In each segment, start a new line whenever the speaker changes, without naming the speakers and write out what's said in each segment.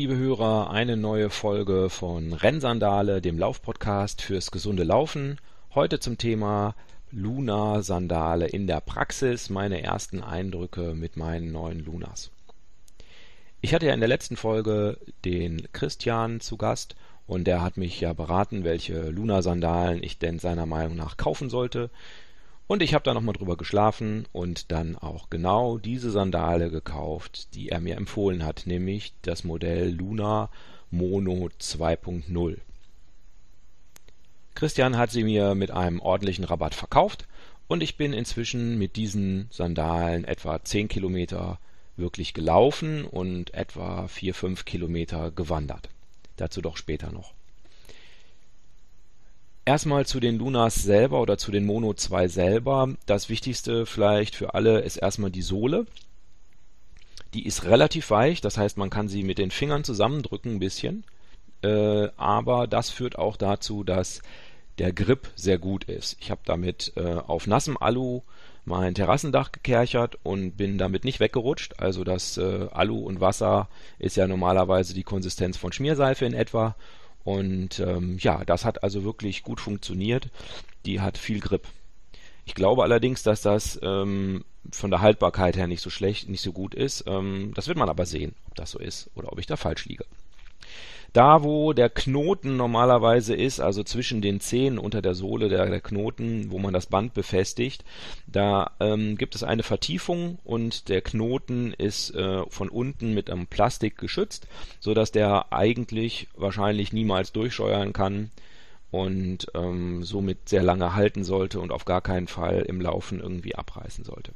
Liebe Hörer, eine neue Folge von Rennsandale, dem Laufpodcast fürs gesunde Laufen. Heute zum Thema Luna-Sandale in der Praxis, meine ersten Eindrücke mit meinen neuen Lunas. Ich hatte ja in der letzten Folge den Christian zu Gast und der hat mich ja beraten, welche Luna-Sandalen ich denn seiner Meinung nach kaufen sollte. Und ich habe da nochmal drüber geschlafen und dann auch genau diese Sandale gekauft, die er mir empfohlen hat, nämlich das Modell Luna Mono 2.0. Christian hat sie mir mit einem ordentlichen Rabatt verkauft und ich bin inzwischen mit diesen Sandalen etwa 10 Kilometer wirklich gelaufen und etwa 4-5 Kilometer gewandert. Dazu doch später noch. Erstmal zu den Lunas selber oder zu den Mono 2 selber. Das Wichtigste vielleicht für alle ist erstmal die Sohle. Die ist relativ weich, das heißt, man kann sie mit den Fingern zusammendrücken ein bisschen. Äh, aber das führt auch dazu, dass der Grip sehr gut ist. Ich habe damit äh, auf nassem Alu mein Terrassendach gekerchert und bin damit nicht weggerutscht. Also das äh, Alu und Wasser ist ja normalerweise die Konsistenz von Schmierseife in etwa und ähm, ja, das hat also wirklich gut funktioniert. Die hat viel Grip. Ich glaube allerdings, dass das ähm, von der Haltbarkeit her nicht so schlecht, nicht so gut ist. Ähm, das wird man aber sehen, ob das so ist oder ob ich da falsch liege. Da, wo der Knoten normalerweise ist, also zwischen den Zehen unter der Sohle der, der Knoten, wo man das Band befestigt, da ähm, gibt es eine Vertiefung und der Knoten ist äh, von unten mit einem Plastik geschützt, sodass der eigentlich wahrscheinlich niemals durchscheuern kann und ähm, somit sehr lange halten sollte und auf gar keinen Fall im Laufen irgendwie abreißen sollte.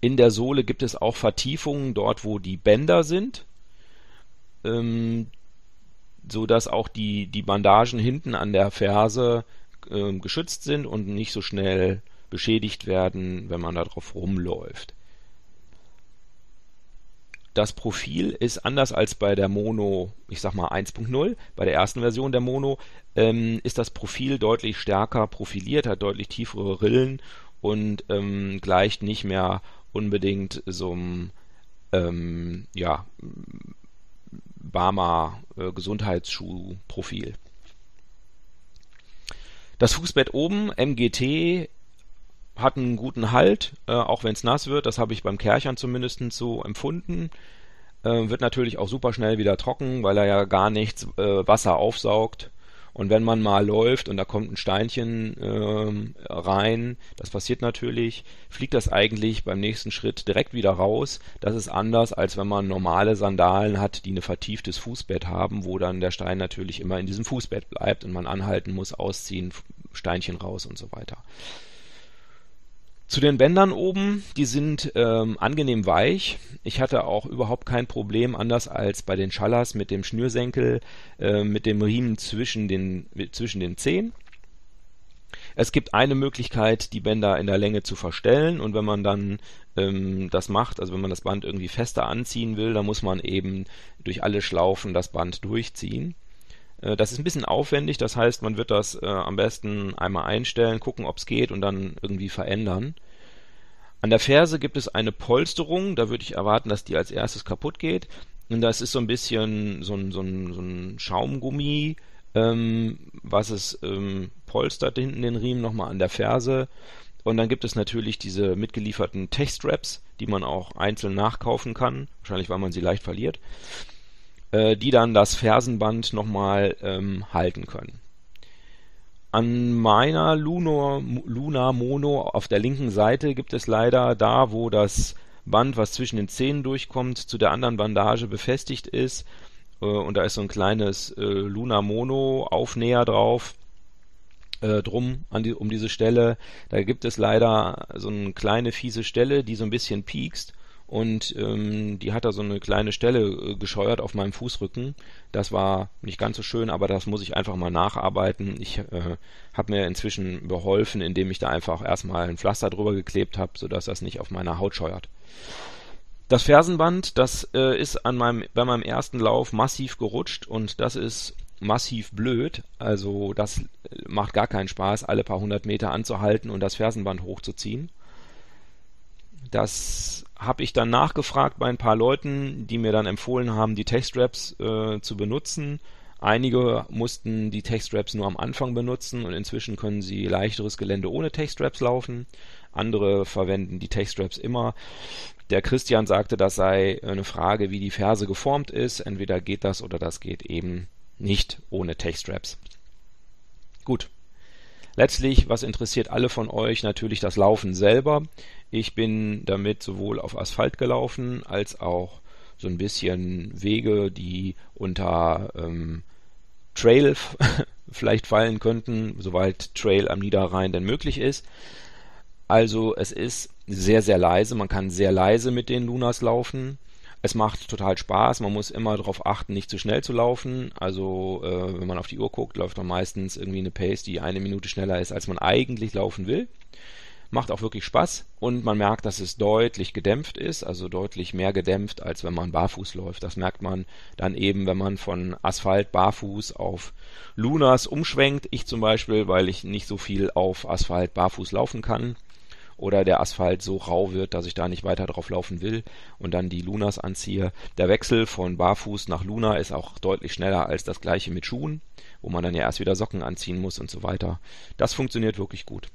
In der Sohle gibt es auch Vertiefungen dort, wo die Bänder sind ähm, so dass auch die, die Bandagen hinten an der Ferse äh, geschützt sind und nicht so schnell beschädigt werden, wenn man da drauf rumläuft. Das Profil ist anders als bei der Mono, ich sag mal 1.0, bei der ersten Version der Mono, ähm, ist das Profil deutlich stärker profiliert, hat deutlich tiefere Rillen und ähm, gleicht nicht mehr unbedingt so einem ähm, ja, Barmer äh, Gesundheitsschuhprofil. Das Fußbett oben, MGT, hat einen guten Halt, äh, auch wenn es nass wird. Das habe ich beim Kerchern zumindest so empfunden. Äh, wird natürlich auch super schnell wieder trocken, weil er ja gar nichts äh, Wasser aufsaugt. Und wenn man mal läuft und da kommt ein Steinchen ähm, rein, das passiert natürlich, fliegt das eigentlich beim nächsten Schritt direkt wieder raus. Das ist anders, als wenn man normale Sandalen hat, die ein vertieftes Fußbett haben, wo dann der Stein natürlich immer in diesem Fußbett bleibt und man anhalten muss, ausziehen, Steinchen raus und so weiter. Zu den Bändern oben, die sind ähm, angenehm weich. Ich hatte auch überhaupt kein Problem, anders als bei den Schallers mit dem Schnürsenkel, äh, mit dem Riemen zwischen den, zwischen den Zehen. Es gibt eine Möglichkeit, die Bänder in der Länge zu verstellen und wenn man dann ähm, das macht, also wenn man das Band irgendwie fester anziehen will, dann muss man eben durch alle Schlaufen das Band durchziehen. Äh, das ist ein bisschen aufwendig, das heißt, man wird das äh, am besten einmal einstellen, gucken, ob es geht und dann irgendwie verändern. An der Ferse gibt es eine Polsterung, da würde ich erwarten, dass die als erstes kaputt geht. Und das ist so ein bisschen so ein, so ein, so ein Schaumgummi, ähm, was es ähm, polstert hinten den Riemen nochmal an der Ferse. Und dann gibt es natürlich diese mitgelieferten Tech-Straps, die man auch einzeln nachkaufen kann, wahrscheinlich weil man sie leicht verliert äh, die dann das Fersenband nochmal ähm, halten können. An meiner Luno, Luna Mono auf der linken Seite gibt es leider da, wo das Band, was zwischen den Zähnen durchkommt, zu der anderen Bandage befestigt ist. Äh, und da ist so ein kleines äh, Luna Mono Aufnäher drauf. Äh, drum die, um diese Stelle. Da gibt es leider so eine kleine fiese Stelle, die so ein bisschen piekst und ähm, die hat da so eine kleine Stelle äh, gescheuert auf meinem Fußrücken. Das war nicht ganz so schön, aber das muss ich einfach mal nacharbeiten. Ich äh, habe mir inzwischen beholfen, indem ich da einfach erstmal ein Pflaster drüber geklebt habe, sodass das nicht auf meiner Haut scheuert. Das Fersenband, das äh, ist an meinem, bei meinem ersten Lauf massiv gerutscht und das ist massiv blöd. Also das macht gar keinen Spaß, alle paar hundert Meter anzuhalten und das Fersenband hochzuziehen. Das habe ich dann nachgefragt bei ein paar Leuten, die mir dann empfohlen haben, die Textstraps äh, zu benutzen. Einige mussten die Textstraps nur am Anfang benutzen und inzwischen können sie leichteres Gelände ohne Textstraps laufen. Andere verwenden die Textstraps immer. Der Christian sagte, das sei eine Frage, wie die Ferse geformt ist. Entweder geht das oder das geht eben nicht ohne Textstraps. Gut. Letztlich, was interessiert alle von euch? Natürlich das Laufen selber. Ich bin damit sowohl auf Asphalt gelaufen als auch so ein bisschen Wege, die unter ähm, Trail vielleicht fallen könnten, soweit Trail am Niederrhein denn möglich ist. Also es ist sehr, sehr leise. Man kann sehr leise mit den Lunas laufen. Es macht total Spaß. Man muss immer darauf achten, nicht zu schnell zu laufen. Also äh, wenn man auf die Uhr guckt, läuft man meistens irgendwie eine Pace, die eine Minute schneller ist, als man eigentlich laufen will. Macht auch wirklich Spaß und man merkt, dass es deutlich gedämpft ist, also deutlich mehr gedämpft, als wenn man barfuß läuft. Das merkt man dann eben, wenn man von Asphalt barfuß auf Lunas umschwenkt. Ich zum Beispiel, weil ich nicht so viel auf Asphalt barfuß laufen kann oder der Asphalt so rau wird, dass ich da nicht weiter drauf laufen will und dann die Lunas anziehe. Der Wechsel von Barfuß nach Luna ist auch deutlich schneller als das gleiche mit Schuhen, wo man dann ja erst wieder Socken anziehen muss und so weiter. Das funktioniert wirklich gut.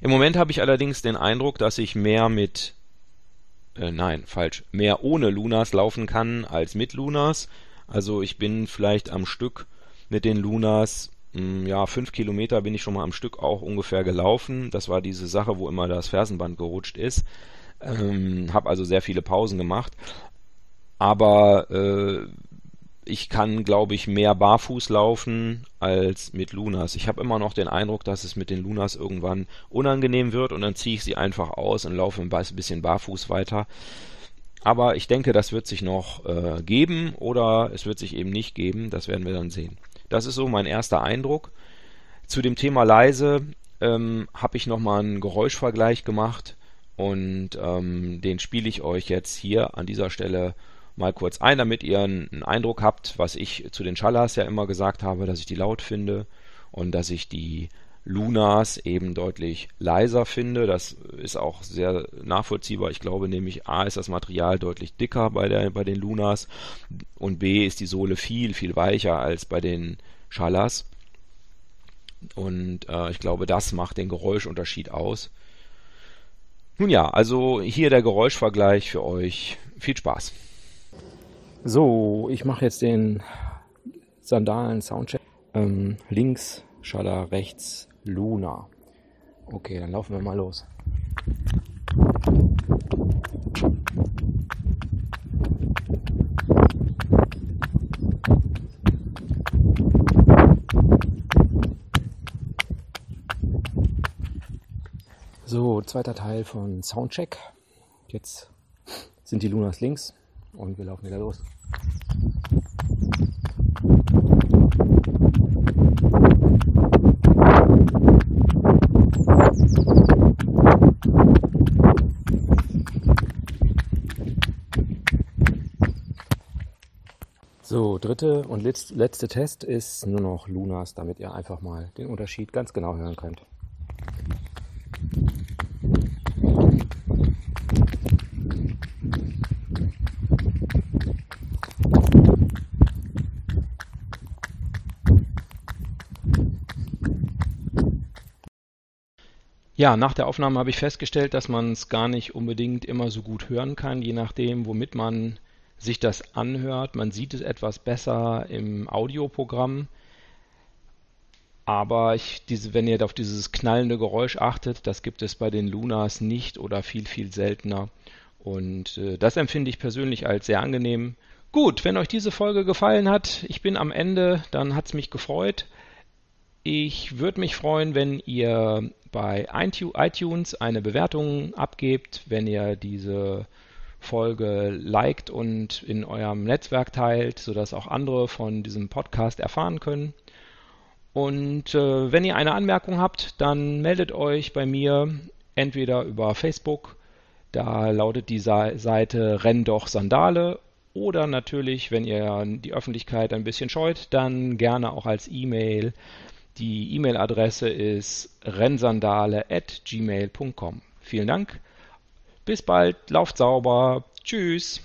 Im Moment habe ich allerdings den Eindruck, dass ich mehr mit äh, nein, falsch, mehr ohne Lunas laufen kann als mit Lunas. Also ich bin vielleicht am Stück mit den Lunas ja, fünf Kilometer bin ich schon mal am Stück auch ungefähr gelaufen. Das war diese Sache, wo immer das Fersenband gerutscht ist. Ähm, habe also sehr viele Pausen gemacht. Aber äh, ich kann, glaube ich, mehr barfuß laufen als mit Lunas. Ich habe immer noch den Eindruck, dass es mit den Lunas irgendwann unangenehm wird und dann ziehe ich sie einfach aus und laufe ein bisschen barfuß weiter. Aber ich denke, das wird sich noch äh, geben oder es wird sich eben nicht geben. Das werden wir dann sehen. Das ist so mein erster Eindruck. Zu dem Thema leise ähm, habe ich nochmal einen Geräuschvergleich gemacht und ähm, den spiele ich euch jetzt hier an dieser Stelle mal kurz ein, damit ihr einen Eindruck habt, was ich zu den Schallas ja immer gesagt habe, dass ich die laut finde und dass ich die Lunas eben deutlich leiser finde. Das ist auch sehr nachvollziehbar. Ich glaube nämlich, A ist das Material deutlich dicker bei, der, bei den Lunas und B ist die Sohle viel, viel weicher als bei den Schallas. Und äh, ich glaube, das macht den Geräuschunterschied aus. Nun ja, also hier der Geräuschvergleich für euch. Viel Spaß.
So, ich mache jetzt den Sandalen Soundcheck. Ähm, links Schaller, rechts Luna. Okay, dann laufen wir mal los. So, zweiter Teil von Soundcheck. Jetzt sind die Lunas links und wir laufen wieder los. So, dritte und letzte Test ist nur noch Lunas, damit ihr einfach mal den Unterschied ganz genau hören könnt.
Ja, nach der Aufnahme habe ich festgestellt, dass man es gar nicht unbedingt immer so gut hören kann, je nachdem, womit man sich das anhört. Man sieht es etwas besser im Audioprogramm. Aber ich, diese, wenn ihr auf dieses knallende Geräusch achtet, das gibt es bei den Lunas nicht oder viel, viel seltener. Und äh, das empfinde ich persönlich als sehr angenehm. Gut, wenn euch diese Folge gefallen hat, ich bin am Ende, dann hat es mich gefreut. Ich würde mich freuen, wenn ihr bei iTunes eine Bewertung abgebt, wenn ihr diese Folge liked und in eurem Netzwerk teilt, sodass auch andere von diesem Podcast erfahren können. Und äh, wenn ihr eine Anmerkung habt, dann meldet euch bei mir entweder über Facebook, da lautet die Seite Renn doch Sandale, oder natürlich, wenn ihr die Öffentlichkeit ein bisschen scheut, dann gerne auch als E-Mail die E-Mail-Adresse ist rennsandale@gmail.com. Vielen Dank. Bis bald, lauft sauber. Tschüss.